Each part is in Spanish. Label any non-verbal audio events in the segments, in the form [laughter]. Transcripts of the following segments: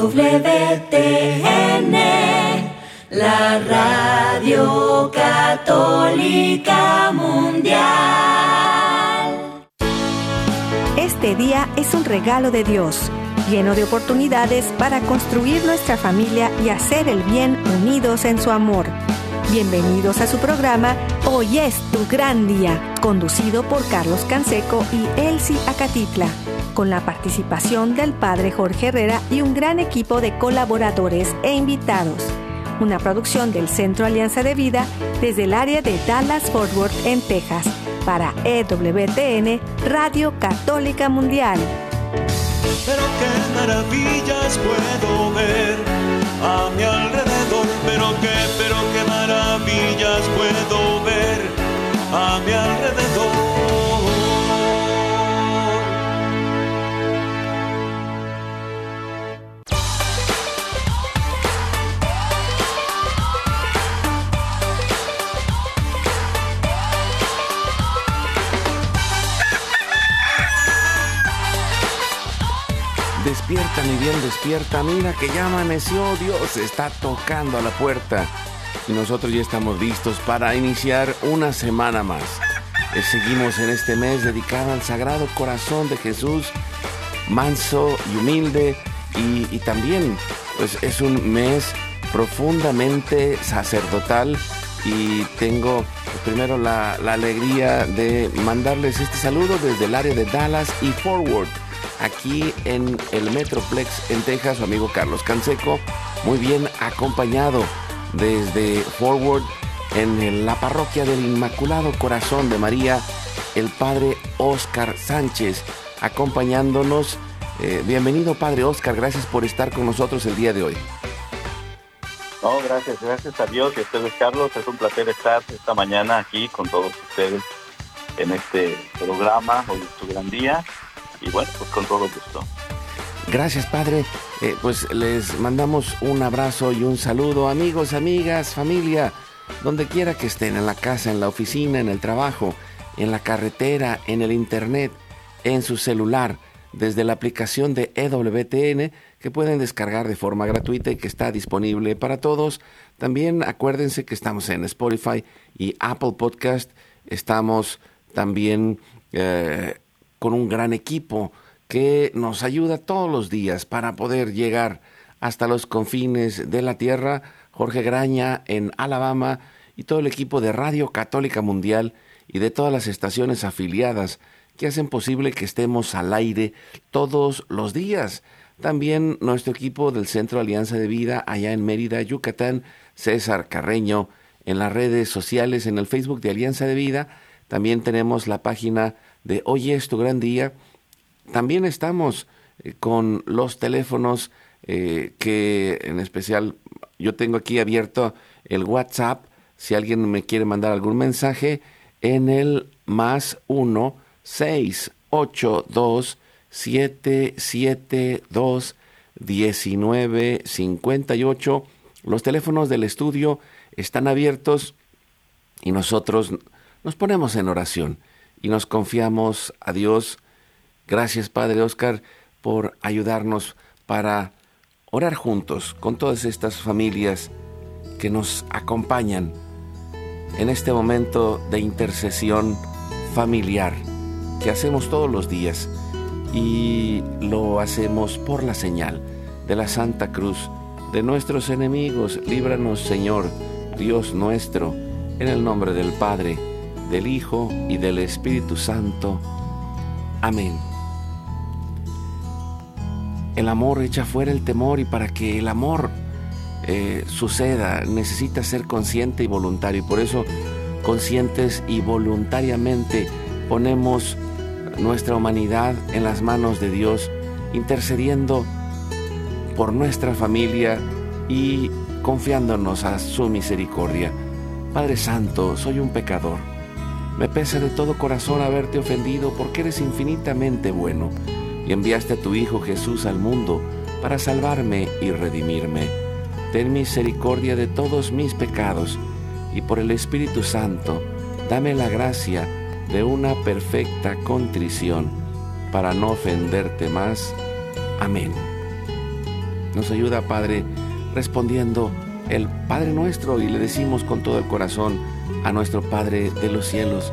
EWTN, la radio católica mundial. Este día es un regalo de Dios, lleno de oportunidades para construir nuestra familia y hacer el bien unidos en su amor. Bienvenidos a su programa Hoy es tu gran día, conducido por Carlos Canseco y Elsie Acatitla, con la participación del padre Jorge Herrera y un gran equipo de colaboradores e invitados. Una producción del Centro Alianza de Vida desde el área de Dallas Fort Worth en Texas para EWTN Radio Católica Mundial. Pero qué maravillas puedo ver a mi alrededor, pero qué, pero qué a mi alrededor. Despierta, mi bien, despierta. Mira que ya amaneció. Dios está tocando a la puerta. Y nosotros ya estamos listos para iniciar una semana más. Eh, Seguimos en este mes dedicado al Sagrado Corazón de Jesús, manso y humilde. Y, también, pues es un mes profundamente sacerdotal. Y tengo pues, primero la, la alegría de mandarles este saludo desde el área de Dallas y Forward aquí en el Metroplex en Texas, su amigo Carlos Canseco, muy bien acompañado desde Forward en la parroquia del Inmaculado Corazón de María, el padre Oscar Sánchez, acompañándonos. Eh, bienvenido, padre Oscar, gracias por estar con nosotros el día de hoy. No, gracias, gracias a Dios y a ustedes, Carlos. Es un placer estar esta mañana aquí con todos ustedes en este programa. Hoy es tu gran día y bueno, pues con todo gusto. Gracias, Padre. Eh, pues les mandamos un abrazo y un saludo, amigos, amigas, familia, donde quiera que estén, en la casa, en la oficina, en el trabajo, en la carretera, en el internet, en su celular, desde la aplicación de EWTN que pueden descargar de forma gratuita y que está disponible para todos. También acuérdense que estamos en Spotify y Apple Podcast. Estamos también eh, con un gran equipo que nos ayuda todos los días para poder llegar hasta los confines de la tierra. Jorge Graña en Alabama y todo el equipo de Radio Católica Mundial y de todas las estaciones afiliadas que hacen posible que estemos al aire todos los días. También nuestro equipo del Centro Alianza de Vida allá en Mérida, Yucatán, César Carreño, en las redes sociales, en el Facebook de Alianza de Vida. También tenemos la página de Hoy es tu gran día. También estamos eh, con los teléfonos eh, que en especial yo tengo aquí abierto el WhatsApp. Si alguien me quiere mandar algún mensaje en el más 1 6 8 2 7 7 2 19 58. Los teléfonos del estudio están abiertos y nosotros nos ponemos en oración y nos confiamos a Dios. Gracias Padre Oscar por ayudarnos para orar juntos con todas estas familias que nos acompañan en este momento de intercesión familiar que hacemos todos los días y lo hacemos por la señal de la Santa Cruz de nuestros enemigos. Líbranos Señor, Dios nuestro, en el nombre del Padre, del Hijo y del Espíritu Santo. Amén. El amor echa fuera el temor y para que el amor eh, suceda necesita ser consciente y voluntario. Y por eso conscientes y voluntariamente ponemos nuestra humanidad en las manos de Dios, intercediendo por nuestra familia y confiándonos a su misericordia. Padre Santo, soy un pecador. Me pesa de todo corazón haberte ofendido porque eres infinitamente bueno enviaste a tu Hijo Jesús al mundo para salvarme y redimirme. Ten misericordia de todos mis pecados y por el Espíritu Santo, dame la gracia de una perfecta contrición para no ofenderte más. Amén. Nos ayuda, Padre, respondiendo el Padre nuestro y le decimos con todo el corazón a nuestro Padre de los cielos,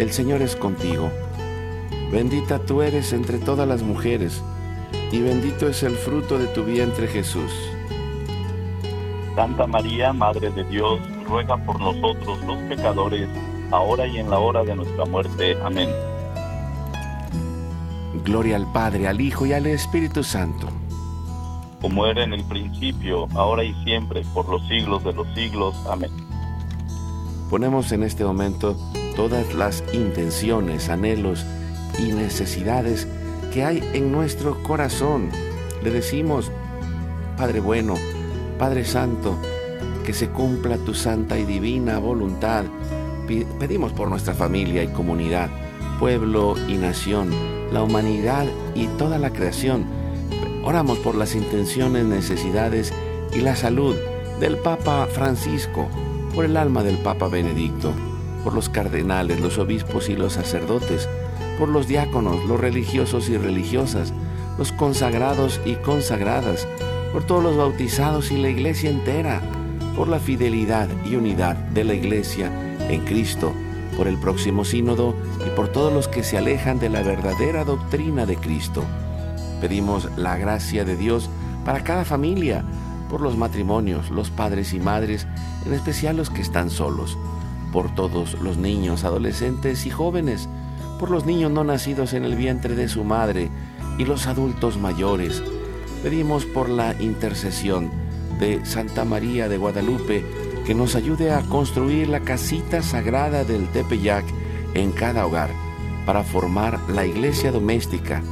el Señor es contigo. Bendita tú eres entre todas las mujeres, y bendito es el fruto de tu vientre Jesús. Santa María, Madre de Dios, ruega por nosotros los pecadores, ahora y en la hora de nuestra muerte. Amén. Gloria al Padre, al Hijo y al Espíritu Santo. Como era en el principio, ahora y siempre, por los siglos de los siglos. Amén. Ponemos en este momento todas las intenciones, anhelos y necesidades que hay en nuestro corazón. Le decimos, Padre bueno, Padre Santo, que se cumpla tu santa y divina voluntad. Pedimos por nuestra familia y comunidad, pueblo y nación, la humanidad y toda la creación. Oramos por las intenciones, necesidades y la salud del Papa Francisco, por el alma del Papa Benedicto por los cardenales, los obispos y los sacerdotes, por los diáconos, los religiosos y religiosas, los consagrados y consagradas, por todos los bautizados y la iglesia entera, por la fidelidad y unidad de la iglesia en Cristo, por el próximo sínodo y por todos los que se alejan de la verdadera doctrina de Cristo. Pedimos la gracia de Dios para cada familia, por los matrimonios, los padres y madres, en especial los que están solos por todos los niños, adolescentes y jóvenes, por los niños no nacidos en el vientre de su madre y los adultos mayores. Pedimos por la intercesión de Santa María de Guadalupe que nos ayude a construir la casita sagrada del Tepeyac en cada hogar para formar la iglesia doméstica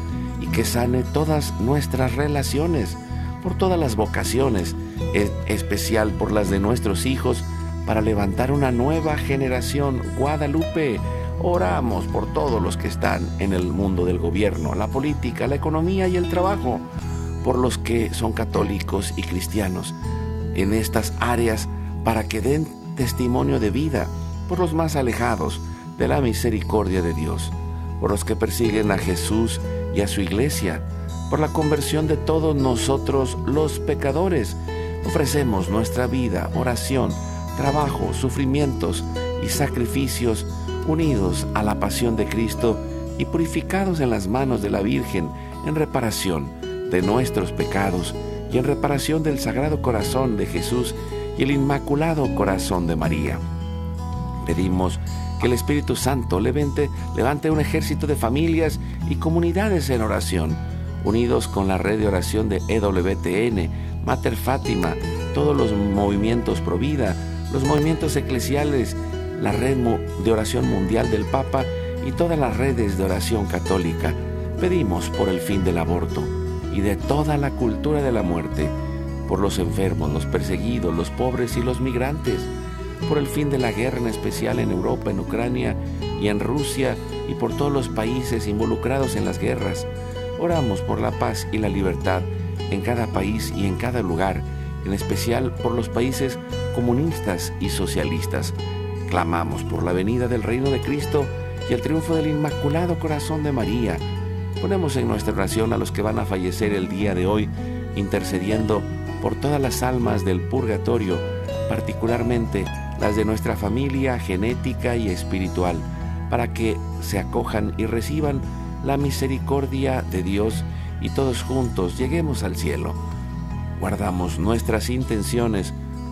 y que sane todas nuestras relaciones, por todas las vocaciones, en especial por las de nuestros hijos, para levantar una nueva generación. Guadalupe, oramos por todos los que están en el mundo del gobierno, la política, la economía y el trabajo, por los que son católicos y cristianos en estas áreas para que den testimonio de vida, por los más alejados de la misericordia de Dios, por los que persiguen a Jesús y a su iglesia, por la conversión de todos nosotros los pecadores. Ofrecemos nuestra vida, oración, trabajo, sufrimientos y sacrificios unidos a la pasión de Cristo y purificados en las manos de la Virgen en reparación de nuestros pecados y en reparación del Sagrado Corazón de Jesús y el Inmaculado Corazón de María. Pedimos que el Espíritu Santo levante, levante un ejército de familias y comunidades en oración, unidos con la red de oración de EWTN, Mater Fátima, todos los movimientos pro vida, los movimientos eclesiales, la red de oración mundial del Papa y todas las redes de oración católica. Pedimos por el fin del aborto y de toda la cultura de la muerte, por los enfermos, los perseguidos, los pobres y los migrantes, por el fin de la guerra en especial en Europa, en Ucrania y en Rusia y por todos los países involucrados en las guerras. Oramos por la paz y la libertad en cada país y en cada lugar, en especial por los países comunistas y socialistas. Clamamos por la venida del reino de Cristo y el triunfo del Inmaculado Corazón de María. Ponemos en nuestra oración a los que van a fallecer el día de hoy, intercediendo por todas las almas del purgatorio, particularmente las de nuestra familia genética y espiritual, para que se acojan y reciban la misericordia de Dios y todos juntos lleguemos al cielo. Guardamos nuestras intenciones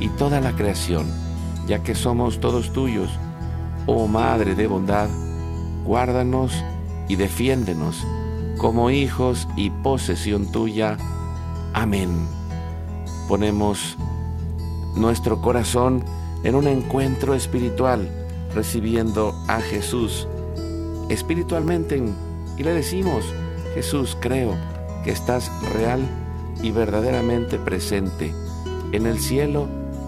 y toda la creación, ya que somos todos tuyos. Oh Madre de bondad, guárdanos y defiéndenos como hijos y posesión tuya. Amén. Ponemos nuestro corazón en un encuentro espiritual, recibiendo a Jesús espiritualmente y le decimos, Jesús, creo que estás real y verdaderamente presente en el cielo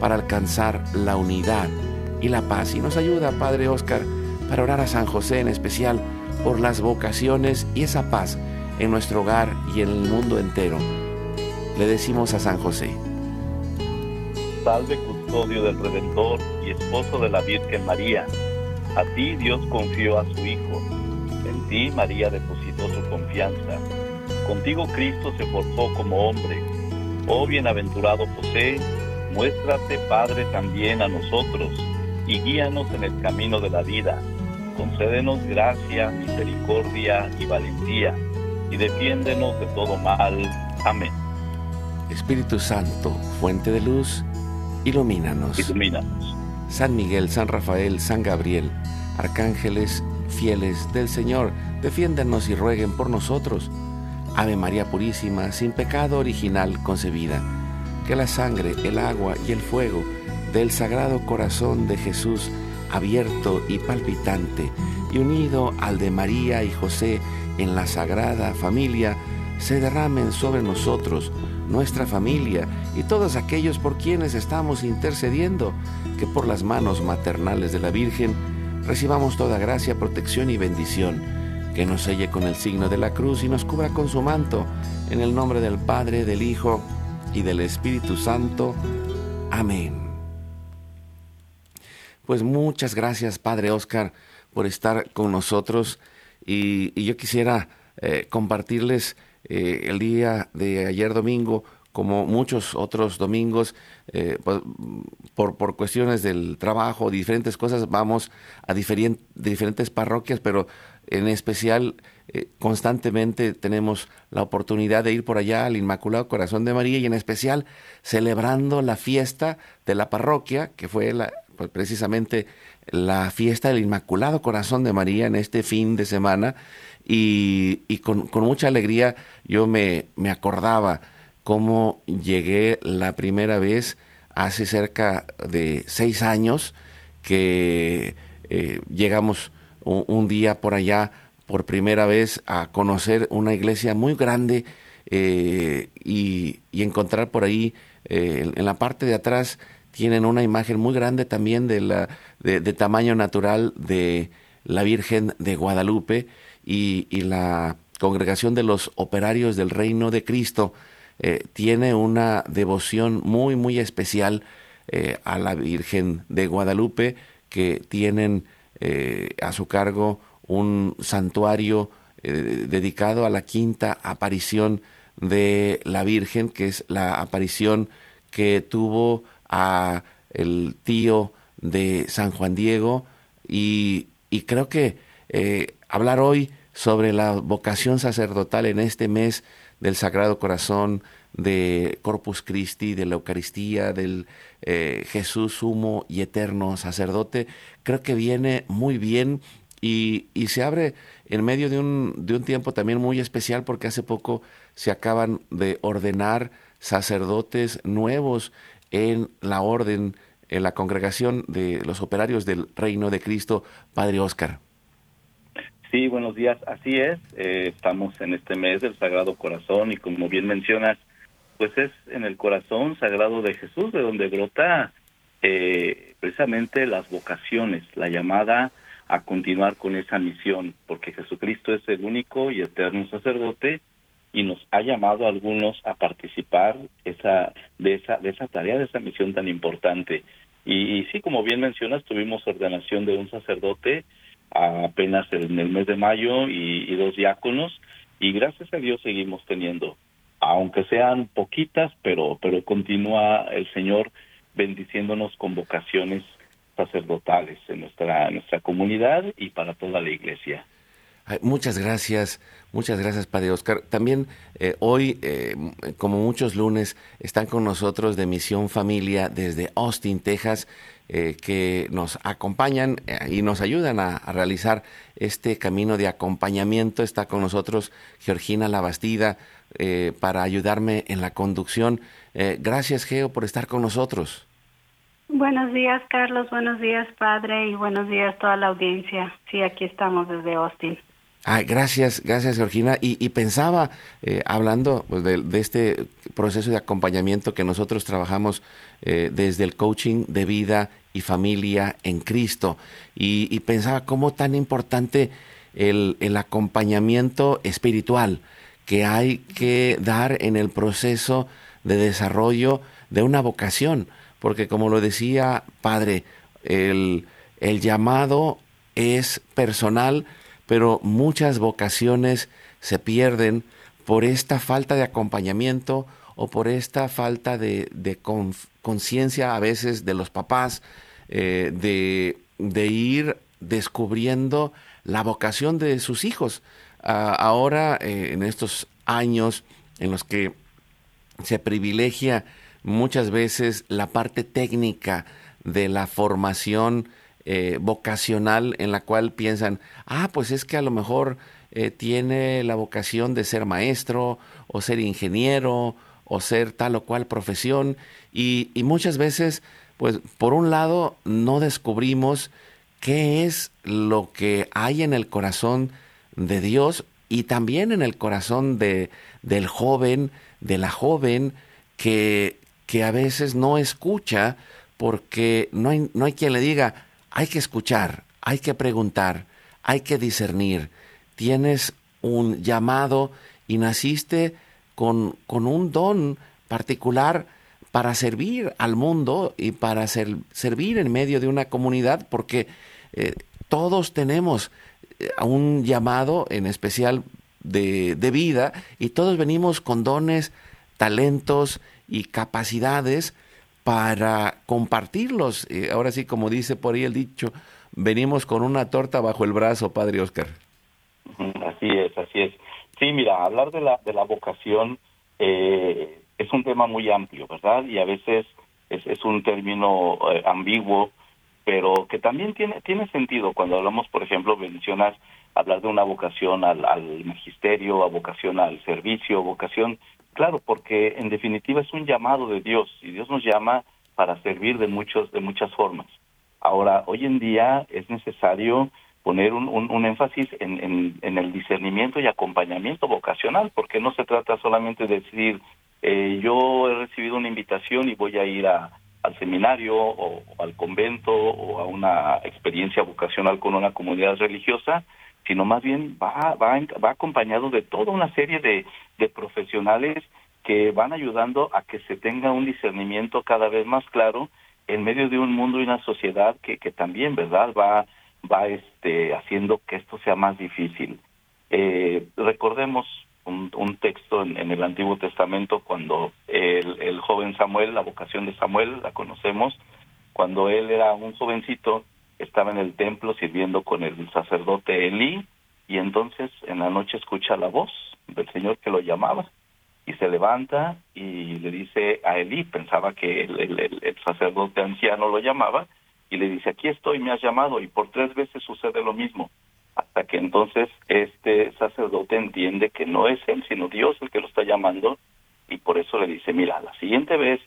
para alcanzar la unidad y la paz. Y nos ayuda, Padre Oscar, para orar a San José en especial por las vocaciones y esa paz en nuestro hogar y en el mundo entero. Le decimos a San José. Salve custodio del Redentor y esposo de la Virgen María. A ti Dios confió a su Hijo. En ti María depositó su confianza. Contigo Cristo se forjó como hombre. Oh bienaventurado José, muéstrate Padre también a nosotros y guíanos en el camino de la vida. Concédenos gracia, misericordia y valentía y defiéndenos de todo mal. Amén. Espíritu Santo, fuente de luz, ilumínanos. Ilumínanos. San Miguel, San Rafael, San Gabriel, arcángeles fieles del Señor, defiéndanos y rueguen por nosotros. Ave María Purísima, sin pecado original concebida, que la sangre, el agua y el fuego del Sagrado Corazón de Jesús, abierto y palpitante, y unido al de María y José en la Sagrada Familia, se derramen sobre nosotros, nuestra familia y todos aquellos por quienes estamos intercediendo, que por las manos maternales de la Virgen recibamos toda gracia, protección y bendición, que nos selle con el signo de la cruz y nos cubra con su manto, en el nombre del Padre, del Hijo y del Espíritu Santo. Amén. Pues muchas gracias, Padre Oscar, por estar con nosotros y, yo quisiera eh, compartirles eh, el día de ayer domingo, como muchos otros domingos, eh, pues, por, por, cuestiones del trabajo, diferentes cosas, vamos a diferentes parroquias, pero en especial eh, constantemente tenemos la oportunidad de ir por allá al Inmaculado Corazón de María y en especial celebrando la fiesta de la parroquia, que fue pues, precisamente la fiesta del Inmaculado Corazón de María en este fin de semana. Y, con, mucha alegría yo me, me acordaba cómo llegué la primera vez hace cerca de seis años que eh, llegamos un, día por allá por primera vez a conocer una iglesia muy grande eh, y, encontrar por ahí eh, en la parte de atrás tienen una imagen muy grande también de, la, de, tamaño natural de la Virgen de Guadalupe y, la congregación de los operarios del reino de Cristo eh, tiene una devoción muy, muy especial a la Virgen de Guadalupe, que tienen a su cargo un santuario dedicado a la quinta aparición de la Virgen, que es la aparición que tuvo a el tío de San Juan Diego. Y, creo que eh, hablar hoy sobre la vocación sacerdotal en este mes del Sagrado Corazón, de Corpus Christi, de la Eucaristía, del eh, Jesús sumo y eterno sacerdote, creo que viene muy bien y, y, se abre en medio de un, de un tiempo también muy especial porque hace poco se acaban de ordenar sacerdotes nuevos en la orden, en la congregación de los operarios del Reino de Cristo, Padre Oscar. Sí, buenos días. Así es, eh, estamos en este mes del Sagrado Corazón y como bien mencionas, pues es en el corazón sagrado de Jesús de donde brota eh, precisamente las vocaciones, la llamada a continuar con esa misión, porque Jesucristo es el único y eterno sacerdote y nos ha llamado a algunos a participar esa, de, esa, de esa tarea, de esa misión tan importante. Y, sí, como bien mencionas, tuvimos ordenación de un sacerdote apenas en el mes de mayo y, y dos diáconos, y gracias a Dios seguimos teniendo, aunque sean poquitas, pero, pero continúa el Señor bendiciéndonos con vocaciones sacerdotales en nuestra, nuestra comunidad y para toda la iglesia. Muchas gracias, muchas gracias, Padre Oscar. También eh, hoy, eh, como muchos lunes, están con nosotros de Misión Familia desde Austin, Texas, eh, que nos acompañan y nos ayudan a, realizar este camino de acompañamiento. Está con nosotros Georgina Labastida para ayudarme en la conducción. gracias, Geo, por estar con nosotros. Buenos días, Carlos. Buenos días, Padre. Y buenos días toda la audiencia. Sí, aquí estamos desde Austin. Ah, gracias, gracias Georgina. Y, pensaba, eh, hablando pues, de, este proceso de acompañamiento que nosotros trabajamos eh, desde el coaching de vida y familia en Cristo, y, pensaba cómo tan importante el, el, acompañamiento espiritual que hay que dar en el proceso de desarrollo de una vocación, porque como lo decía Padre, el, el llamado es personal, pero muchas vocaciones se pierden por esta falta de acompañamiento o por esta falta de, conciencia a veces de los papás eh, de, ir descubriendo la vocación de sus hijos. Ah, ahora, eh, en estos años en los que se privilegia muchas veces la parte técnica de la formación eh, vocacional en la cual piensan, ah, pues es que a lo mejor eh, tiene la vocación de ser maestro o ser ingeniero o ser tal o cual profesión y, muchas veces, pues por un lado, no descubrimos qué es lo que hay en el corazón de Dios y también en el corazón de, del joven, de la joven, que, que a veces no escucha porque no hay, no hay quien le diga, hay que escuchar, hay que preguntar, hay que discernir. Tienes un llamado y naciste con, con un don particular para servir al mundo y para servir en medio de una comunidad, porque eh, todos tenemos eh, un llamado en especial de, de, vida y todos venimos con dones, talentos y capacidades para compartirlos. ahora sí, como dice por ahí el dicho, venimos con una torta bajo el brazo, Padre Oscar. Así es, así es. Sí, mira, hablar de la, de la vocación eh, es un tema muy amplio, ¿verdad? Y a veces es, es un término eh, ambiguo, pero que también tiene, tiene sentido cuando hablamos, por ejemplo, mencionas hablar de una vocación al, al magisterio, a vocación al servicio, vocación Claro, porque en definitiva es un llamado de Dios y Dios nos llama para servir de muchos de muchas formas. Ahora, hoy en día es necesario poner un, un, énfasis en, en, el discernimiento y acompañamiento vocacional, porque no se trata solamente de decir, eh, yo he recibido una invitación y voy a ir al seminario o, al convento o a una experiencia vocacional con una comunidad religiosa, sino más bien va, va, va acompañado de toda una serie de, de profesionales que van ayudando a que se tenga un discernimiento cada vez más claro en medio de un mundo y una sociedad que, que también, ¿verdad?, va, va este, haciendo que esto sea más difícil. Eh, recordemos un, texto en, en, el Antiguo Testamento cuando el, el, joven Samuel, la vocación de Samuel, la conocemos, cuando él era un jovencito, estaba en el templo sirviendo con el sacerdote Elí y entonces en la noche escucha la voz del Señor que lo llamaba y se levanta y le dice a Elí, pensaba que el, el, sacerdote anciano lo llamaba, y le dice, aquí estoy, me has llamado, y por tres veces sucede lo mismo, hasta que entonces este sacerdote entiende que no es él, sino Dios el que lo está llamando, y por eso le dice, mira, la siguiente vez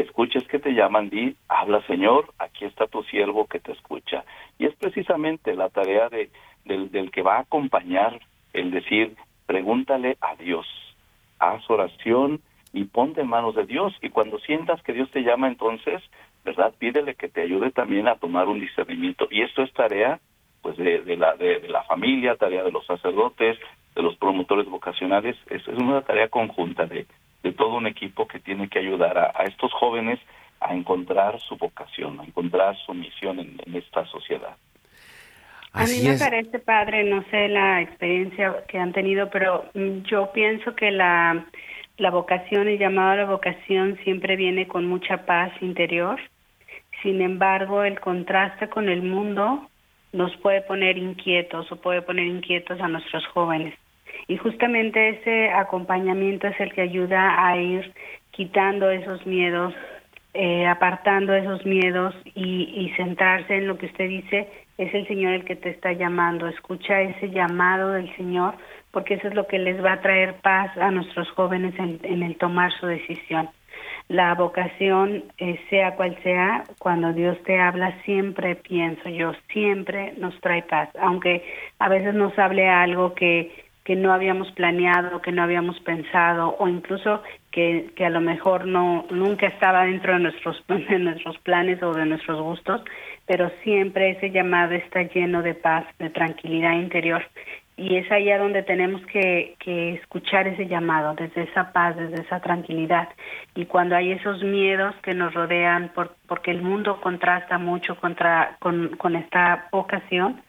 escuches que te llaman, di, habla Señor, aquí está tu siervo que te escucha. Y es precisamente la tarea de, del, que va a acompañar el decir, pregúntale a Dios, haz oración y ponte en manos de Dios. Y cuando sientas que Dios te llama, entonces, ¿verdad? Pídele que te ayude también a tomar un discernimiento. Y esto es tarea pues de, de la, de, la familia, tarea de los sacerdotes, de los promotores vocacionales. Es, es una tarea conjunta de, de todo un equipo que tiene que ayudar a, a estos jóvenes a encontrar su vocación, a encontrar su misión en, en esta sociedad. A mí me parece, padre, no sé la experiencia que han tenido, pero mm, yo pienso que la, la vocación, el llamado a la vocación siempre viene con mucha paz interior. Sin embargo, el contraste con el mundo nos puede poner inquietos o puede poner inquietos a nuestros jóvenes. Y justamente ese acompañamiento es el que ayuda a ir quitando esos miedos, eh, apartando esos miedos y, y centrarse en lo que usted dice, es el Señor el que te está llamando. Escucha ese llamado del Señor, porque eso es lo que les va a traer paz a nuestros jóvenes en, el tomar su decisión. La vocación, eh, sea cual sea, cuando Dios te habla, siempre pienso yo, siempre nos trae paz, aunque a veces nos hable algo que, que no habíamos planeado, que no habíamos pensado, o incluso que, que a lo mejor no nunca estaba dentro de nuestros, [laughs] de nuestros planes o de nuestros gustos, pero siempre ese llamado está lleno de paz, de tranquilidad interior. Y es allá donde tenemos que, que escuchar ese llamado, desde esa paz, desde esa tranquilidad. Y cuando hay esos miedos que nos rodean, por, porque el mundo contrasta mucho contra, con, con esta vocación,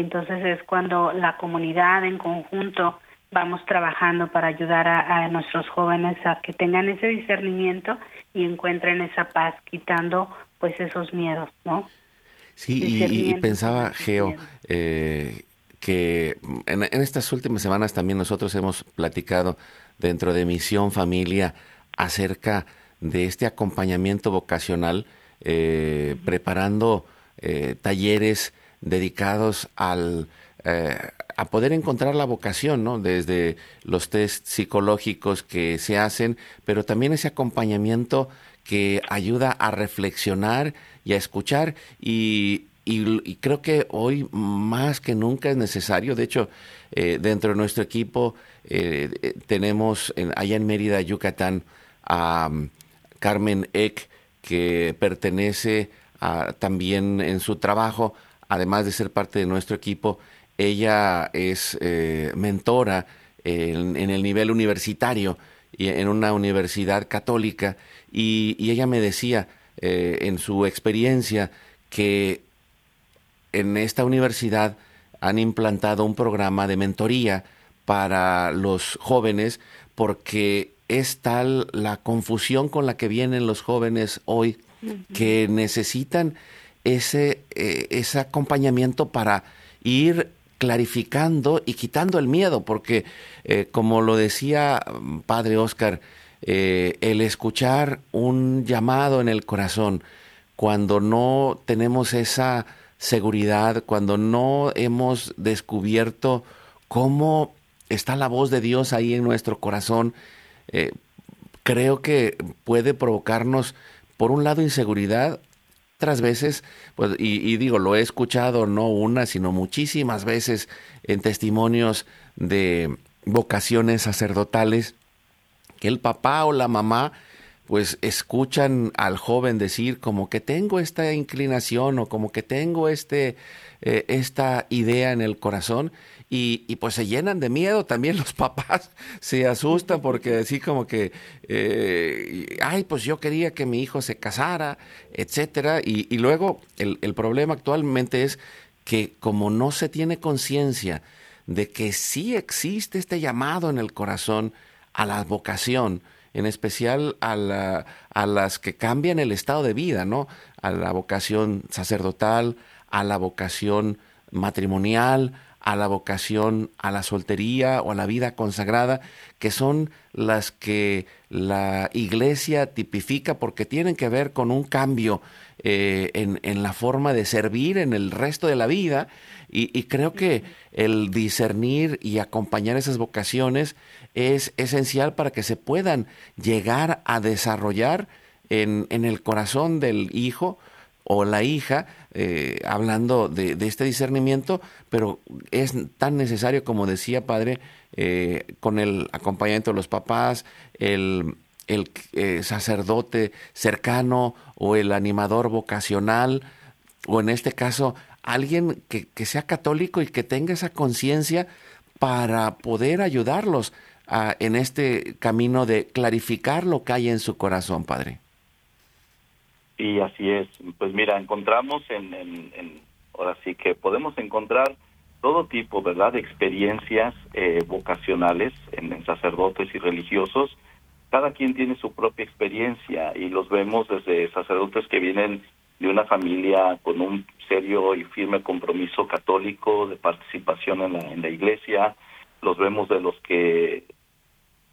entonces es cuando la comunidad en conjunto vamos trabajando para ayudar a, a, nuestros jóvenes a que tengan ese discernimiento y encuentren esa paz, quitando pues esos miedos, ¿no? Sí, y, pensaba, Geo, eh, que en, estas últimas semanas también nosotros hemos platicado dentro de Misión Familia acerca de este acompañamiento vocacional, eh, preparando eh, talleres dedicados al, a poder encontrar la vocación, ¿no? Desde los test psicológicos que se hacen, pero también ese acompañamiento que ayuda a reflexionar y a escuchar y, y, creo que hoy más que nunca es necesario. De hecho, eh, dentro de nuestro equipo eh, eh, tenemos allá en Mérida, Yucatán, a um, Carmen Eck, que pertenece a, también en su trabajo, además de ser parte de nuestro equipo, ella es mentora en, en, el nivel universitario y en una universidad católica. Y, ella me decía eh, en su experiencia que en esta universidad han implantado un programa de mentoría para los jóvenes porque es tal la confusión con la que vienen los jóvenes hoy que necesitan ese, eh, ese acompañamiento para ir clarificando y quitando el miedo, porque eh, como lo decía mm, Padre Oscar, eh, el escuchar un llamado en el corazón, cuando no tenemos esa seguridad, cuando no hemos descubierto cómo está la voz de Dios ahí en nuestro corazón, creo que puede provocarnos, por un lado, inseguridad, otras veces, pues, y, digo, lo he escuchado no una, sino muchísimas veces en testimonios de vocaciones sacerdotales, que el papá o la mamá pues escuchan al joven decir como que tengo esta inclinación o como que tengo este, eh, esta idea en el corazón y, pues se llenan de miedo también los [laughs] papás, se asustan porque así como que, eh, ay, pues yo quería que mi hijo se casara, etcétera, y, luego el, el problema actualmente es que como no se tiene conciencia de que sí existe este llamado en el corazón, a la vocación, en especial a, a las que cambian el estado de vida, ¿no? A la vocación sacerdotal, a la vocación matrimonial, a la vocación a la soltería o a la vida consagrada, que son las que la iglesia tipifica porque tienen que ver con un cambio eh, en, la forma de servir en el resto de la vida. Y, creo que el discernir y acompañar esas vocaciones es esencial para que se puedan llegar a desarrollar en, en el corazón del hijo o la hija, eh, hablando de, este discernimiento, pero es tan necesario, como decía padre, eh, con el acompañamiento de los papás, el, eh, sacerdote cercano o el animador vocacional, o en este caso, alguien que, que sea católico y que tenga esa conciencia para poder ayudarlos a, en este camino de clarificar lo que hay en su corazón, Padre. Y así es. Pues mira, encontramos en, en, ahora sí que podemos encontrar todo tipo, ¿verdad?, de experiencias eh, vocacionales en, sacerdotes y religiosos. Cada quien tiene su propia experiencia y los vemos desde sacerdotes que vienen de una familia con un serio y firme compromiso católico de participación en la, en la iglesia, los vemos de los que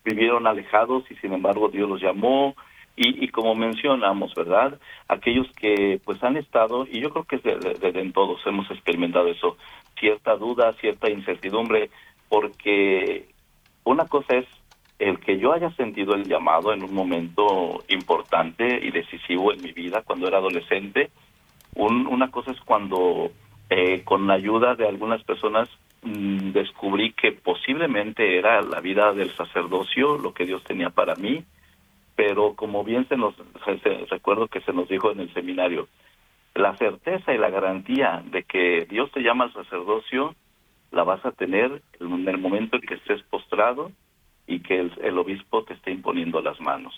vivieron alejados y sin embargo Dios los llamó, y, y, como mencionamos, ¿verdad? Aquellos que pues han estado, y yo creo que desde en todos hemos experimentado eso, cierta duda, cierta incertidumbre, porque una cosa es el que yo haya sentido el llamado en un momento importante y decisivo en mi vida cuando era adolescente, un, una cosa es cuando eh, con la ayuda de algunas personas mm, descubrí que posiblemente era la vida del sacerdocio lo que Dios tenía para mí, pero como bien se nos recuerdo que se nos dijo en el seminario, la certeza y la garantía de que Dios te llama al sacerdocio la vas a tener en el momento en que estés postrado y que el, obispo te esté imponiendo las manos.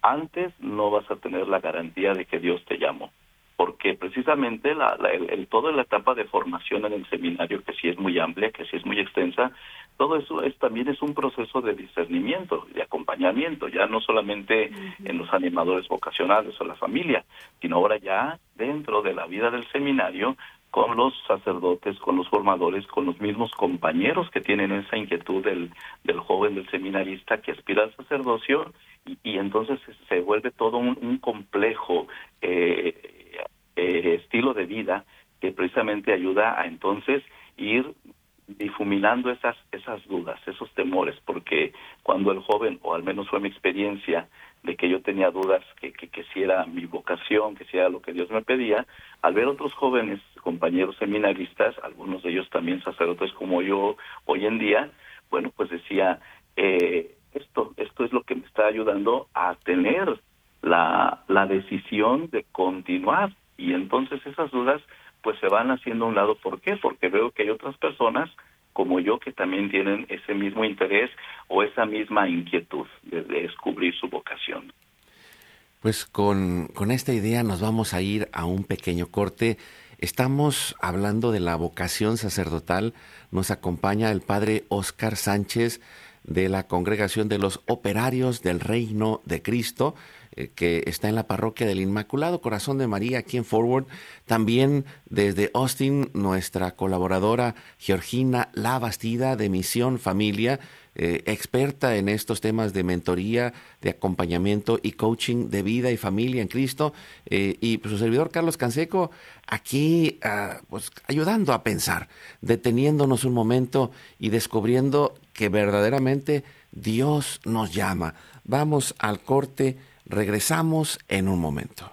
Antes no vas a tener la garantía de que Dios te llamó porque precisamente la, el, toda la etapa de formación en el seminario, que sí es muy amplia, que sí es muy extensa, todo eso es también es un proceso de discernimiento, de acompañamiento, ya no solamente en los animadores vocacionales o la familia, sino ahora ya dentro de la vida del seminario con los sacerdotes, con los formadores, con los mismos compañeros que tienen esa inquietud del, del joven, del seminarista que aspira al sacerdocio, y, entonces se vuelve todo un, un complejo eh, eh, estilo de vida que precisamente ayuda a entonces ir difuminando esas esas dudas, esos temores, porque cuando el joven, o al menos fue mi experiencia, de que yo tenía dudas que, que, que si era mi vocación, que si era lo que Dios me pedía, al ver otros jóvenes compañeros seminaristas, algunos de ellos también sacerdotes como yo hoy en día, bueno, pues decía, eh, esto, esto es lo que me está ayudando a tener la, la decisión de continuar. Y entonces esas dudas pues se van haciendo a un lado. ¿Por qué? Porque veo que hay otras personas como yo que también tienen ese mismo interés o esa misma inquietud de, descubrir su vocación. Pues con, con esta idea nos vamos a ir a un pequeño corte. Estamos hablando de la vocación sacerdotal. Nos acompaña el padre Oscar Sánchez de la Congregación de los Operarios del Reino de Cristo. Eh, que está en la parroquia del Inmaculado Corazón de María aquí en Forward. También desde Austin, nuestra colaboradora Georgina La Bastida de Misión Familia, eh, experta en estos temas de mentoría, de acompañamiento y coaching de vida y familia en Cristo. Eh, y pues, su servidor Carlos Canseco aquí ah, pues, ayudando a pensar, deteniéndonos un momento y descubriendo que verdaderamente Dios nos llama. Vamos al corte Regresamos en un momento.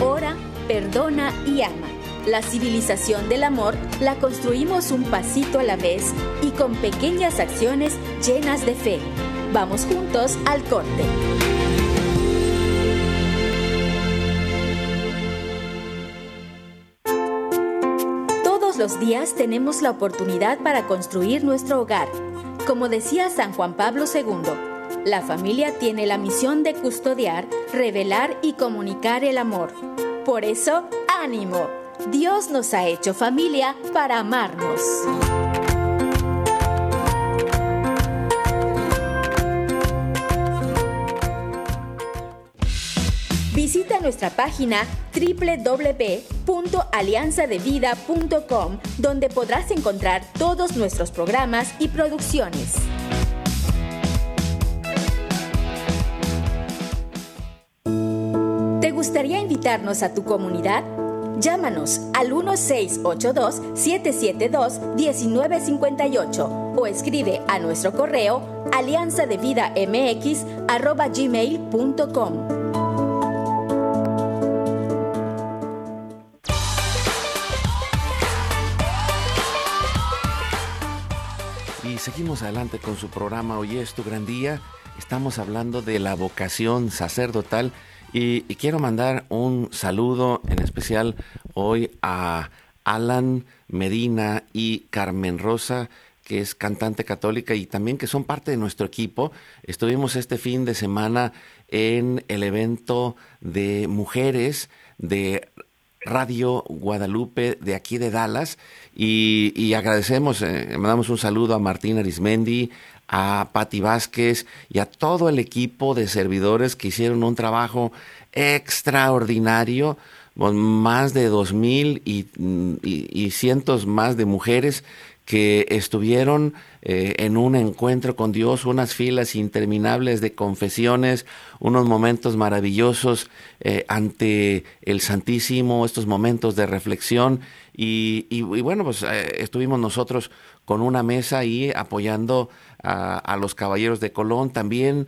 Ora, perdona y ama. La civilización del amor la construimos un pasito a la vez y con pequeñas acciones llenas de fe. Vamos juntos al corte. Los días tenemos la oportunidad para construir nuestro hogar. Como decía San Juan Pablo II, La familia tiene la misión de custodiar, revelar y comunicar el amor. Por eso, ánimo. Dios nos ha hecho familia para amarnos. Visita nuestra página www.alianzadevida.com donde podrás encontrar todos nuestros programas y producciones. ¿Te gustaría invitarnos a tu comunidad? Llámanos al 1682-772-1958 o escribe a nuestro correo alianzadevidamx.gmail.com. seguimos adelante con su programa Hoy es tu gran día. Estamos hablando de la vocación sacerdotal y, quiero mandar un saludo en especial hoy a Alan Medina y Carmen Rosa que es cantante católica y también que son parte de nuestro equipo. Estuvimos este fin de semana en el evento de mujeres de Radio Guadalupe de aquí de Dallas. Y, agradecemos, eh, mandamos un saludo a Martín Arismendi, a Patti Vázquez y a todo el equipo de servidores que hicieron un trabajo extraordinario, con más de dos mil y, y cientos más de mujeres que estuvieron eh, en un encuentro con Dios, unas filas interminables de confesiones, unos momentos maravillosos eh, ante el Santísimo, estos momentos de reflexión. Y, bueno, pues eh, estuvimos nosotros con una mesa ahí apoyando a, los Caballeros de Colón, también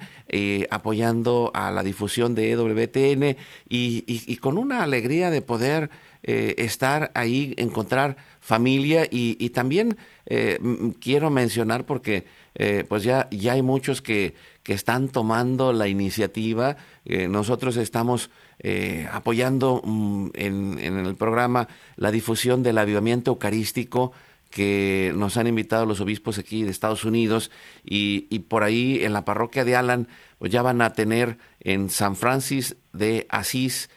apoyando a la difusión de EWTN y, con una alegría de poder estar ahí, encontrar familia y, también eh, quiero mencionar porque eh, pues ya, ya hay muchos que, que están tomando la iniciativa. Eh, nosotros estamos apoyando mm, en, en, el programa la difusión del avivamiento eucarístico que nos han invitado los obispos aquí de Estados Unidos y, y por ahí en la parroquia de Alan pues ya van a tener en San Francis de Asís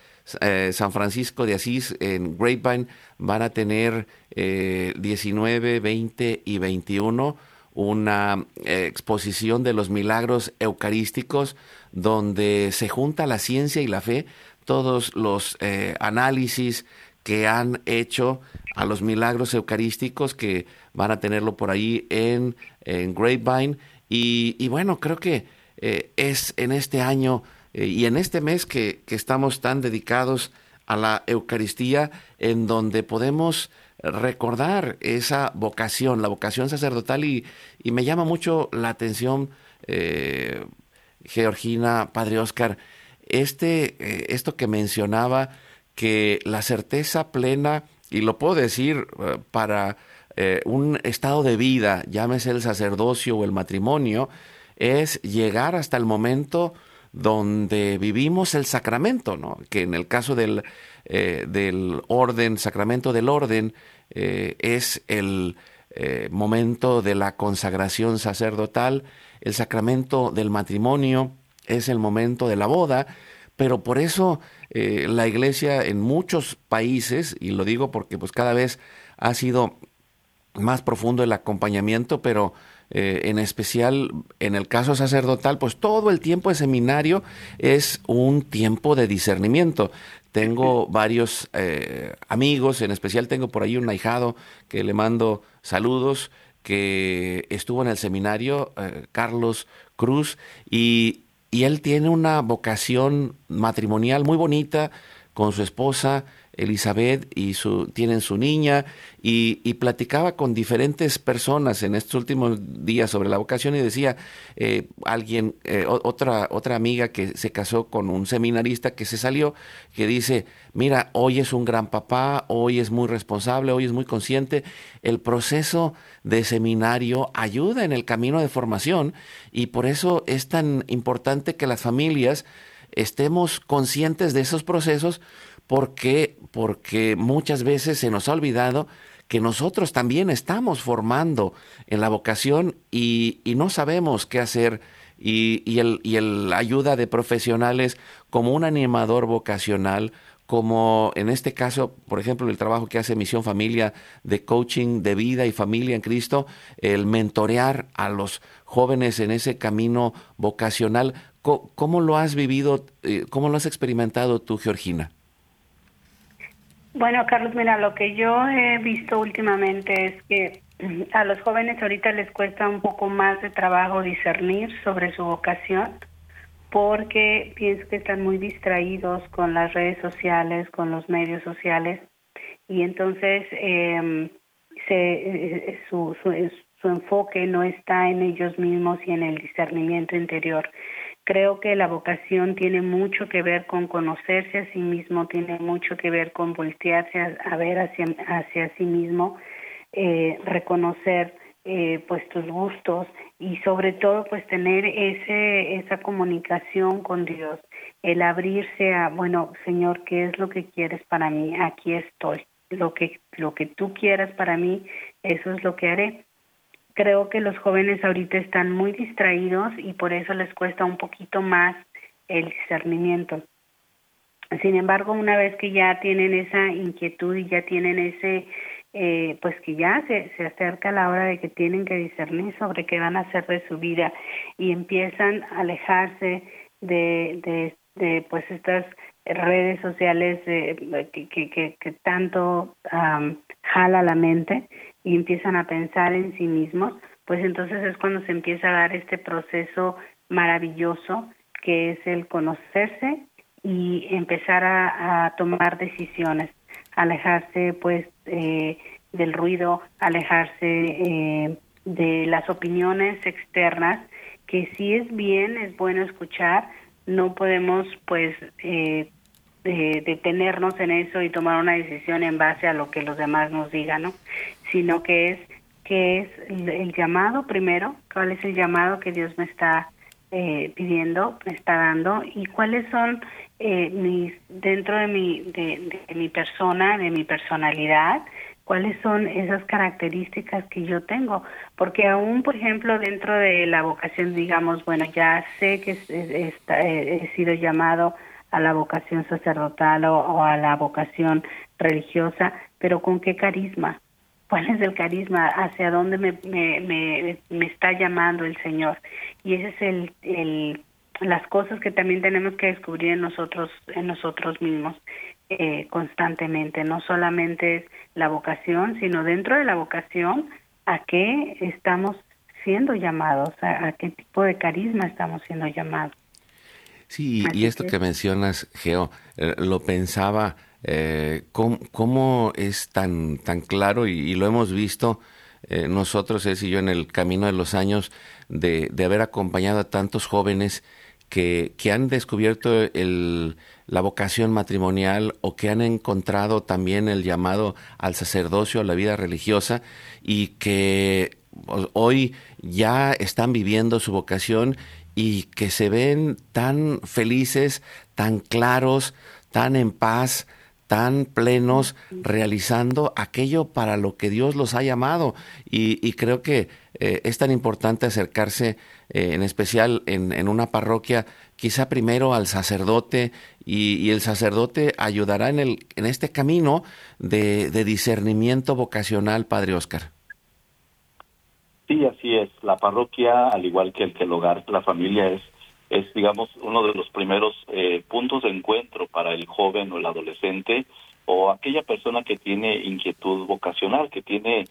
eh, San Francisco de Asís en Grapevine van a tener 19, eh, 20 y 21 una eh, exposición de los milagros eucarísticos donde se junta la ciencia y la fe, todos los análisis que han hecho a los milagros eucarísticos que van a tenerlo por ahí en, Grapevine. Y, bueno, creo que es en este año eh, y en este mes que, estamos tan dedicados a la Eucaristía, en donde podemos recordar esa vocación, la vocación sacerdotal, y, me llama mucho la atención, eh, Georgina, Padre Oscar, este, eh, esto que mencionaba, que la certeza plena, y lo puedo decir para un estado de vida, llámese el sacerdocio o el matrimonio, es llegar hasta el momento donde vivimos el sacramento, ¿no? que en el caso del, eh, del orden, sacramento del orden, eh, es el eh, momento de la consagración sacerdotal, el sacramento del matrimonio es el momento de la boda, pero por eso la iglesia en muchos países, y lo digo porque pues cada vez ha sido más profundo el acompañamiento, pero eh, en especial en el caso sacerdotal, pues todo el tiempo de seminario es un tiempo de discernimiento. Tengo varios eh, amigos, en especial tengo por ahí un ahijado que le mando saludos, que estuvo en el seminario, eh, Carlos Cruz, y, y él tiene una vocación matrimonial muy bonita con su esposa, Elizabeth y su, tienen su niña y, platicaba con diferentes personas en estos últimos días sobre la vocación y decía eh, alguien, eh, otra, otra amiga que se casó con un seminarista que se salió, que dice, mira, hoy es un gran papá, hoy es muy responsable, hoy es muy consciente, el proceso de seminario ayuda en el camino de formación y por eso es tan importante que las familias estemos conscientes de esos procesos porque, porque muchas veces se nos ha olvidado que nosotros también estamos formando en la vocación y, no sabemos qué hacer y, y, el, y el ayuda de profesionales como un animador vocacional, como en este caso, por ejemplo, el trabajo que hace Misión Familia de coaching de vida y familia en Cristo, el mentorear a los jóvenes en ese camino vocacional. ¿Cómo, lo has vivido, eh, cómo lo has experimentado tú, Georgina? Bueno, Carlos, mira, lo que yo he visto últimamente es que a los jóvenes ahorita les cuesta un poco más de trabajo discernir sobre su vocación porque pienso que están muy distraídos con las redes sociales, con los medios sociales y entonces eh, se, su, su, su enfoque no está en ellos mismos y en el discernimiento interior. Creo que la vocación tiene mucho que ver con conocerse a sí mismo, tiene mucho que ver con voltearse a, ver hacia, hacia sí mismo, eh, reconocer eh, pues tus gustos y sobre todo pues tener ese esa comunicación con Dios, el abrirse a bueno Señor qué es lo que quieres para mí, aquí estoy, lo que lo que tú quieras para mí, eso es lo que haré creo que los jóvenes ahorita están muy distraídos y por eso les cuesta un poquito más el discernimiento. Sin embargo, una vez que ya tienen esa inquietud y ya tienen ese, eh, pues que ya se, se acerca la hora de que tienen que discernir sobre qué van a hacer de su vida y empiezan a alejarse de, de, pues estas redes sociales que, que, que, tanto jala la mente y empiezan a pensar en sí mismos, pues entonces es cuando se empieza a dar este proceso maravilloso que es el conocerse y empezar a, tomar decisiones, alejarse pues eh, del ruido, alejarse eh, de las opiniones externas, que si es bien, es bueno escuchar, no podemos pues eh, detenernos en eso y tomar una decisión en base a lo que los demás nos digan, ¿no? Sino que es que es el, llamado primero, cuál es el llamado que Dios me está eh, pidiendo, me está dando y cuáles son eh, mis dentro de mi de, de mi persona, de mi personalidad, cuáles son esas características que yo tengo, porque aún, por ejemplo, dentro de la vocación, digamos, bueno, ya sé que he sido llamado a la vocación sacerdotal o, a la vocación religiosa, pero con qué carisma, cuál es el carisma, hacia dónde me, me, me, está llamando el Señor. Y ese es el, el, las cosas que también tenemos que descubrir en nosotros, en nosotros mismos eh, constantemente, no solamente la vocación, sino dentro de la vocación, a qué estamos siendo llamados, a qué tipo de carisma estamos siendo llamados. Sí, y esto que... mencionas, Geo, eh, lo pensaba, eh, ¿cómo, es tan, tan claro y, lo hemos visto eh, nosotros, es y yo, en el camino de los años de, de haber acompañado a tantos jóvenes que, que han descubierto el, la vocación matrimonial o que han encontrado también el llamado al sacerdocio, a la vida religiosa y que hoy ya están viviendo su vocación y que se ven tan felices, tan claros, tan en paz, tan plenos, realizando aquello para lo que Dios los ha llamado. Y, creo que eh, es tan importante acercarse, eh, en especial en, una parroquia, quizá primero al sacerdote, y, el sacerdote ayudará en, el, en este camino de, de discernimiento vocacional, Padre Oscar. Sí, así es. La parroquia, al igual que el, que el hogar, la familia es, es digamos, uno de los primeros eh, puntos de encuentro para el joven o el adolescente o aquella persona que tiene inquietud vocacional, que tiene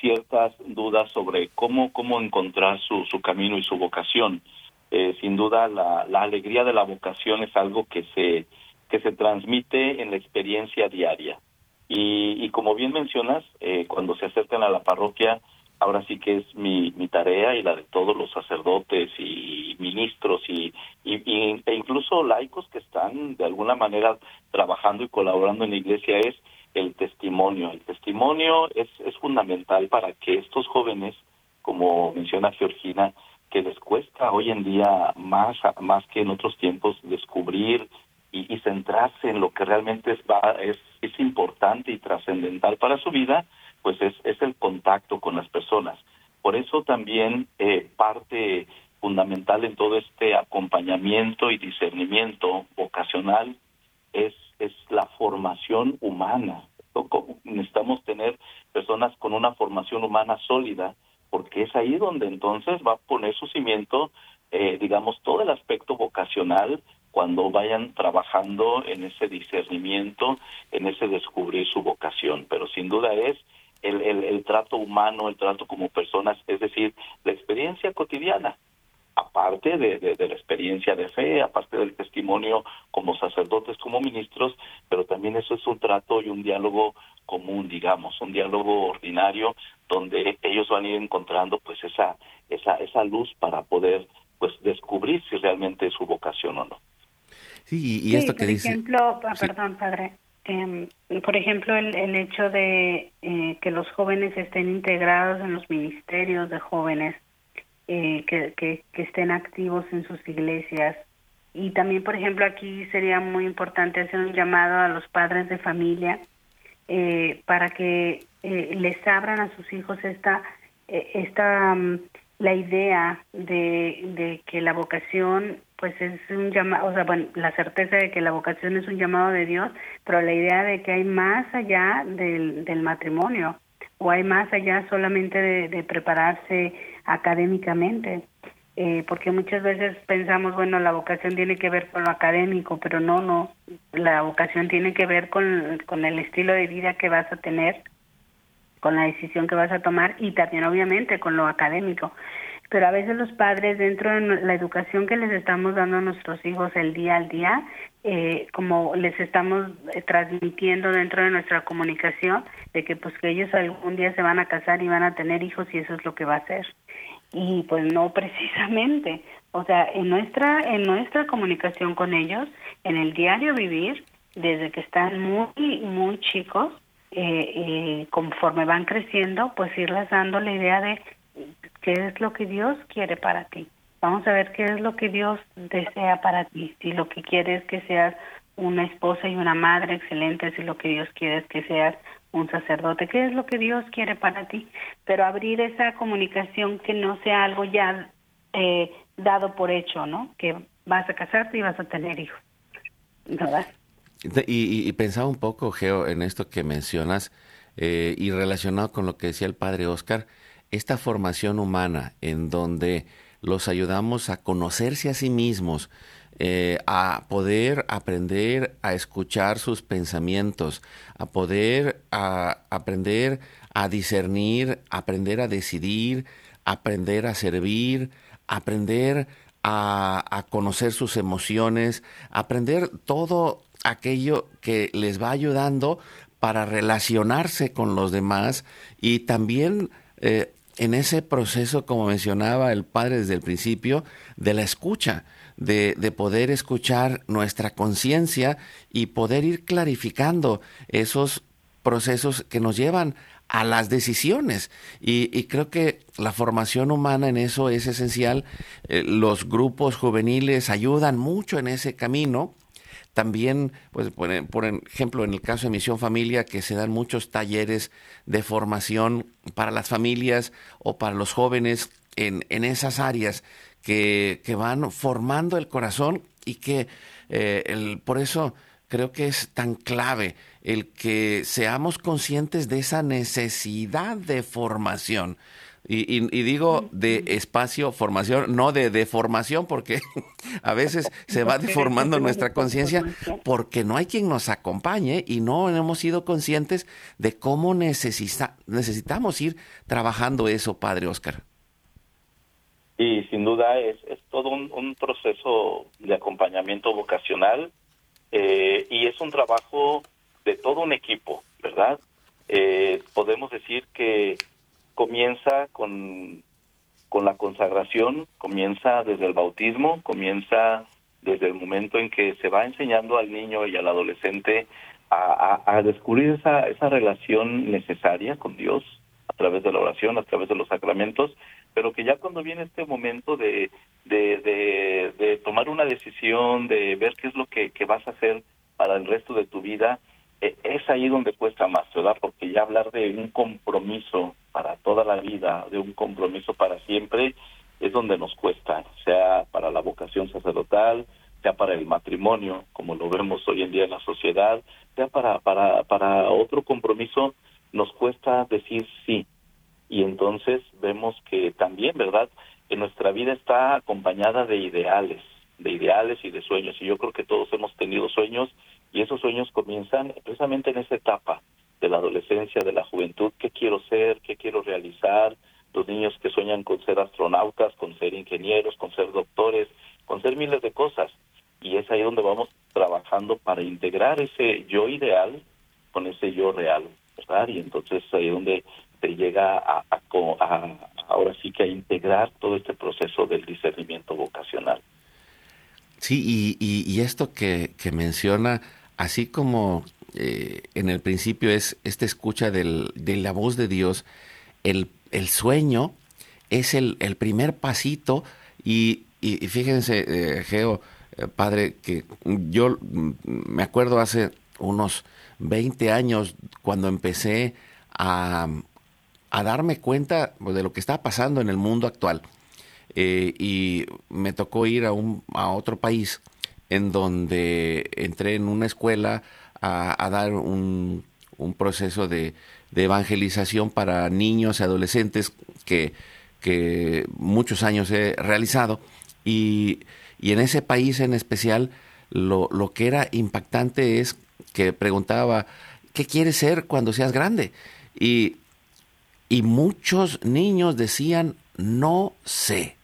ciertas dudas sobre cómo, cómo encontrar su, su camino y su vocación. Eh, sin duda, la, la alegría de la vocación es algo que se, que se transmite en la experiencia diaria. Y, y como bien mencionas, eh, cuando se acercan a la parroquia, ahora sí que es mi, mi tarea y la de todos los sacerdotes y ministros y, e incluso laicos que están de alguna manera trabajando y colaborando en la iglesia es el testimonio. El testimonio es, es fundamental para que estos jóvenes, como menciona Georgina, que les cuesta hoy en día más, más que en otros tiempos descubrir y, y centrarse en lo que realmente es, va, es, es importante y trascendental para su vida, pues es, es el contacto con las personas. Por eso también eh, parte fundamental en todo este acompañamiento y discernimiento vocacional es, es la formación humana. Necesitamos tener personas con una formación humana sólida, porque es ahí donde entonces va a poner su cimiento, eh, digamos, todo el aspecto vocacional cuando vayan trabajando en ese discernimiento, en ese descubrir su vocación. Pero sin duda es el, el, trato humano, el trato como personas, es decir, la experiencia cotidiana, aparte de, de, la experiencia de fe, aparte del testimonio como sacerdotes, como ministros, pero también eso es un trato y un diálogo común, digamos, un diálogo ordinario donde ellos van a ir encontrando pues esa esa esa luz para poder pues descubrir si realmente es su vocación o no. Sí, y, esto que por ejemplo, ah, perdón, padre, em, por ejemplo, el, el hecho de eh, que los jóvenes estén integrados en los ministerios de jóvenes, eh, que, que, que, estén activos en sus iglesias. Y también, por ejemplo, aquí sería muy importante hacer un llamado a los padres de familia eh, para que les abran a sus hijos esta, esta mm, la idea de, de que la vocación pues es un llamado, o sea, bueno, la certeza de que la vocación es un llamado de Dios, pero la idea de que hay más allá del, del matrimonio, o hay más allá solamente de, prepararse académicamente, eh, porque muchas veces pensamos, bueno, la vocación tiene que ver con lo académico, pero no, no, la vocación tiene que ver con, con el estilo de vida que vas a tener, con la decisión que vas a tomar y también obviamente con lo académico pero a veces los padres dentro de la educación que les estamos dando a nuestros hijos el día al día, eh, como les estamos eh, transmitiendo dentro de nuestra comunicación, de que pues que ellos algún día se van a casar y van a tener hijos y eso es lo que va a ser. Y pues no [laughs] precisamente, o sea, en nuestra en nuestra comunicación con ellos, en el diario vivir, desde que están muy muy chicos, eh, eh, conforme van creciendo, pues irles dando la idea de qué es lo que Dios quiere para ti. Vamos a ver qué es lo que Dios desea para ti. Si lo que quiere es que seas una esposa y una madre excelente, si lo que Dios quiere es que seas un sacerdote, qué es lo que Dios quiere para ti. Pero abrir esa comunicación que no sea algo ya eh, dado por hecho, ¿no? Que vas a casarte y vas a tener hijos. ¿Verdad? Y, y, pensaba un poco, Geo, en esto que mencionas eh, y relacionado con lo que decía el padre Oscar, esta formación humana en donde los ayudamos a conocerse a sí mismos, eh, a poder aprender a escuchar sus pensamientos, a poder a aprender a discernir, aprender a decidir, aprender a servir, aprender a, a conocer sus emociones, aprender todo aquello que les va ayudando para relacionarse con los demás y también eh, en ese proceso, como mencionaba el padre desde el principio, de la escucha, de, poder escuchar nuestra conciencia y poder ir clarificando esos procesos que nos llevan a las decisiones. Y, creo que la formación humana en eso es esencial. Eh, los grupos juveniles ayudan mucho en ese camino también, pues, por, ejemplo, en el caso de Misión Familia, que se dan muchos talleres de formación para las familias o para los jóvenes en, esas áreas que, van formando el corazón y que eh, el, por eso creo que es tan clave el que seamos conscientes de esa necesidad de formación. Y, digo de espacio, formación, no de deformación, porque [laughs] a veces se va deformando nuestra [laughs] conciencia porque no hay quien nos acompañe y no hemos sido conscientes de cómo necesita, necesitamos ir trabajando eso, Padre Oscar. Y sin duda es, es todo un, proceso de acompañamiento vocacional eh, y es un trabajo de todo un equipo, ¿verdad? Eh, podemos decir que comienza con, con la consagración, comienza desde el bautismo, comienza desde el momento en que se va enseñando al niño y al adolescente a, a, descubrir esa, esa relación necesaria con Dios a través de la oración, a través de los sacramentos, pero que ya cuando viene este momento de, de, de, de tomar una decisión, de ver qué es lo que, que vas a hacer para el resto de tu vida, es ahí donde cuesta más, ¿verdad? Porque ya hablar de un compromiso para toda la vida, de un compromiso para siempre, es donde nos cuesta. laboral, sea para el matrimonio, como lo vemos hoy en día en la sociedad, sea para, para, para otro compromiso, nos cuesta decir sí. Y entonces vemos que también, ¿verdad? En nuestra vida está acompañada de ideales, de ideales y de sueños. Y yo creo que todos hemos tenido sueños y esos sueños comienzan precisamente en esa etapa de la adolescencia, de la juventud, qué quiero ser, qué quiero realizar, los niños que sueñan con ser astronautas, con ser ingenieros, con ser doctores, con ser miles de cosas. Y es ahí donde vamos trabajando para integrar ese yo ideal con ese yo real, ¿verdad? Y entonces ahí es donde se llega a, ahora sí que a integrar todo este proceso del discernimiento vocacional. Sí, y, esto que, menciona, así como eh, en el principio es esta escucha de la voz de Dios, el, sueño es el, primer pasito y, fíjense, eh, Geo, eh, padre, que yo me acuerdo hace unos 20 años cuando empecé a, darme cuenta de lo que está pasando en el mundo actual. Y me tocó ir a, un, a otro país en donde entré en una escuela a, dar un, un proceso de, de, evangelización para niños y adolescentes que, que muchos años he realizado. Y, y, en ese país en especial, lo, lo que era impactante es que preguntaba, ¿qué quieres ser cuando seas grande? Y y muchos niños decían, no sé.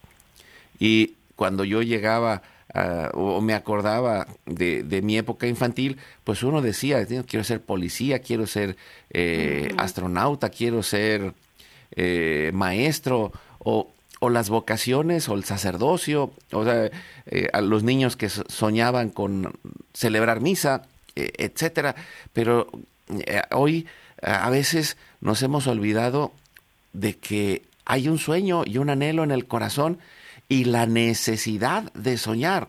Y cuando yo llegaba ah, o me acordaba de, mi época infantil, pues uno decía, quiero ser policía, quiero ser eh, astronauta, quiero ser eh, maestro, o, o, las vocaciones, o el sacerdocio, o sea, eh, a los niños que soñaban con celebrar misa, etcétera. Pero hoy a veces nos hemos olvidado de que hay un sueño y un anhelo en el corazón y la necesidad de soñar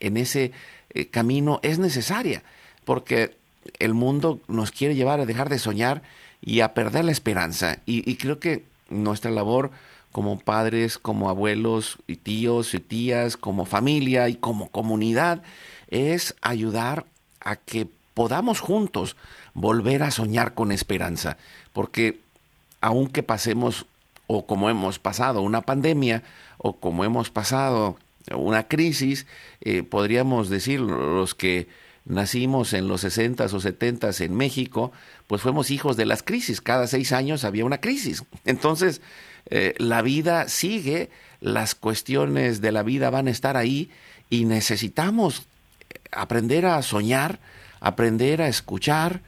en ese eh, camino es necesaria, porque el mundo nos quiere llevar a dejar de soñar y a perder la esperanza. Y, y creo que nuestra labor como padres, como abuelos y tíos y tías, como familia y como comunidad, es ayudar a que podamos juntos volver a soñar con esperanza, porque aunque pasemos o como hemos pasado una pandemia o como hemos pasado una crisis, eh, podríamos decir los que nacimos en los 60 o 70 en México, pues fuimos hijos de las crisis. Cada seis años había una crisis. [laughs] Entonces, eh, la vida sigue, las cuestiones de la vida van a estar ahí y necesitamos aprender a soñar, aprender a escuchar,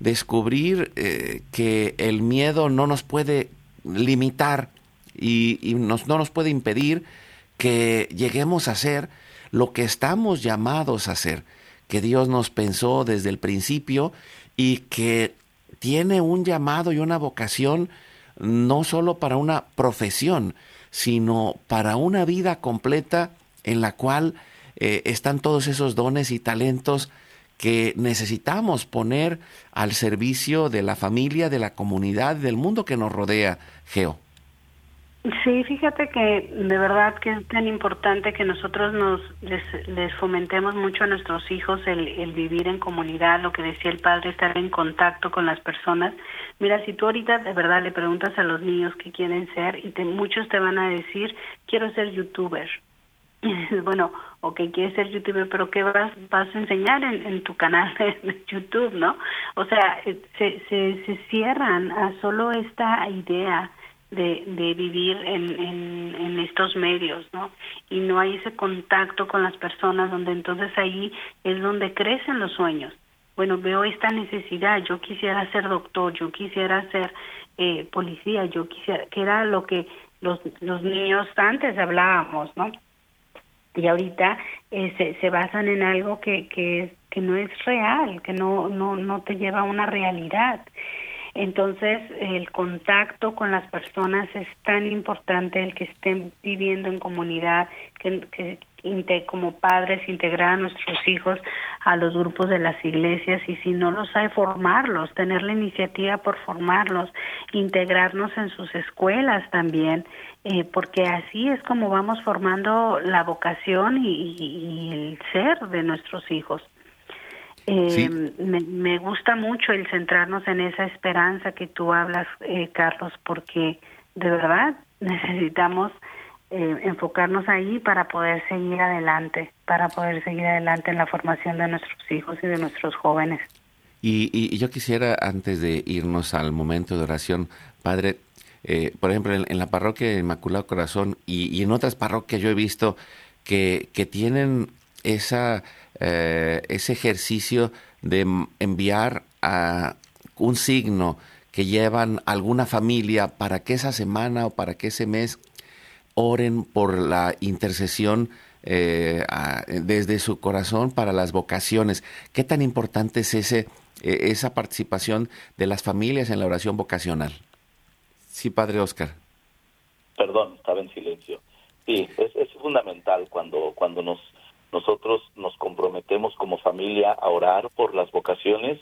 descubrir eh, que el miedo no nos puede limitar y, no nos puede impedir que lleguemos a ser lo que estamos llamados a ser, que Dios nos pensó desde el principio y que tiene un llamado y una vocación no solo para una profesión, sino para una vida completa en la cual eh, están todos esos dones y talentos que necesitamos poner al servicio de la familia, de la comunidad, del mundo que nos rodea, Geo. Sí, fíjate que de verdad que es tan importante que nosotros nos les, fomentemos mucho a nuestros hijos el, vivir en comunidad, lo que decía el padre, estar en contacto con las personas. Mira, si tú ahorita de verdad le preguntas a los niños qué quieren ser y muchos te van a decir, quiero ser youtuber, [laughs] y dices, bueno, ok, quieres ser youtuber, pero ¿qué vas, vas a enseñar en, tu canal de YouTube, no? O sea, eh, se, se, se cierran a solo esta idea de, vivir en, estos medios, ¿no? Y no hay ese contacto con las personas donde entonces ahí es donde crecen los sueños. Bueno, veo esta necesidad, yo quisiera ser doctor, yo quisiera ser eh, policía, yo quisiera, que era lo que los, niños antes hablábamos, ¿no? y ahorita eh, se, se, basan en algo que, que, que no es real, que no, no, no te lleva a una realidad. Entonces, el contacto con las personas es tan importante, el que estén viviendo en comunidad, que, como padres integrar a nuestros hijos a los grupos de las iglesias y si no los hay, formarlos, tener la iniciativa por formarlos, integrarnos en sus escuelas también, eh, porque así es como vamos formando la vocación y el ser de nuestros hijos. Eh, me, gusta mucho el centrarnos en esa esperanza que tú hablas, eh, Carlos, porque de verdad necesitamos eh, enfocarnos ahí para poder seguir adelante, para poder seguir adelante en la formación de nuestros hijos y de nuestros jóvenes. Y, yo quisiera, antes de irnos al momento de oración, Padre, por ejemplo, en, la parroquia de Inmaculado Corazón y, en otras parroquias yo he visto que, que tienen esa eh, ese ejercicio de enviar a un signo que llevan alguna familia para que esa semana o para que ese mes oren por la intercesión eh, desde su corazón para las vocaciones. ¿Qué tan importante es ese, e, esa participación de las familias en la oración vocacional? Sí, Padre Oscar. Perdón, estaba en silencio. Sí, es, es fundamental cuando, cuando nos nosotros nos comprometemos como familia a orar por las vocaciones,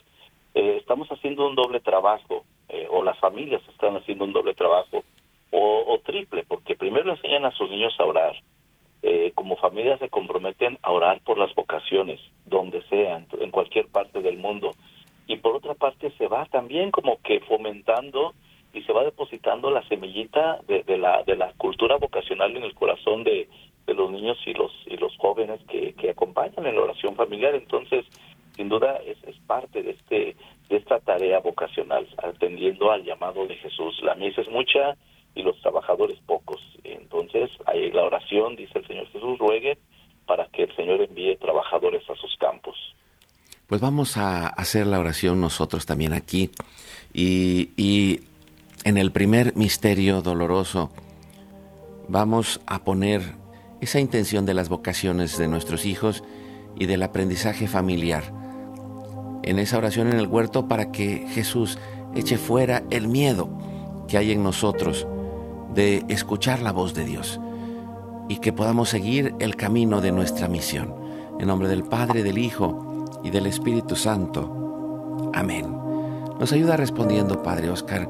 eh, estamos haciendo un doble trabajo, eh, o las familias están haciendo un doble trabajo, o, triple, porque primero enseñan a sus niños a orar, eh, como familias se comprometen a orar por las vocaciones, donde sean, en cualquier parte del mundo. Y por otra parte se va también como que fomentando y se va depositando la semillita de, de, la, de la cultura vocacional en el corazón de, de los niños y los y los jóvenes que, que acompañan en la oración familiar. Entonces sin duda es, es parte de este de esta tarea vocacional atendiendo al llamado de Jesús. La misa es mucha y los trabajadores pocos. Entonces ahí la oración dice el Señor Jesús ruegue para que el Señor envíe trabajadores a sus campos. Pues vamos a hacer la oración nosotros también aquí. Y, y en el primer misterio doloroso vamos a poner esa intención de las vocaciones de nuestros hijos y del aprendizaje familiar. En esa oración en el huerto para que Jesús eche fuera el miedo que hay en nosotros de escuchar la voz de Dios y que podamos seguir el camino de nuestra misión. En nombre del Padre, del Hijo y del Espíritu Santo. Amén. Nos ayuda respondiendo, Padre Oscar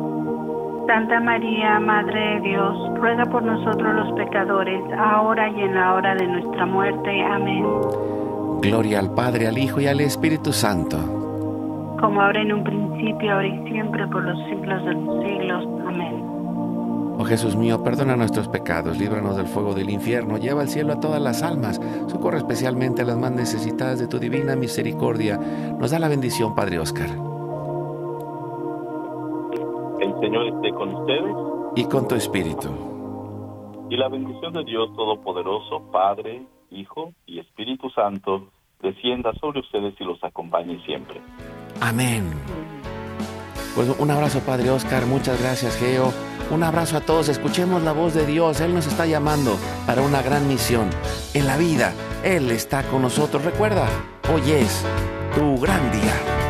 Santa María, Madre de Dios, ruega por nosotros los pecadores, ahora y en la hora de nuestra muerte. Amén. Gloria al Padre, al Hijo y al Espíritu Santo. Como ahora en un principio, ahora y siempre, por los siglos de los siglos. Amén. Oh Jesús mío, perdona nuestros pecados, líbranos del fuego del infierno, lleva al cielo a todas las almas, socorre especialmente a las más necesitadas de tu divina misericordia. Nos da la bendición, Padre Oscar. El Señor esté con ustedes. Y con tu espíritu. Y la bendición de Dios Todopoderoso, Padre, Hijo y Espíritu Santo, descienda sobre ustedes y los acompañe siempre. Amén. Pues un abrazo, Padre Oscar. Muchas gracias, Geo. Un abrazo a todos. Escuchemos la voz de Dios. Él nos está llamando para una gran misión. En la vida, Él está con nosotros. Recuerda, hoy es tu gran día.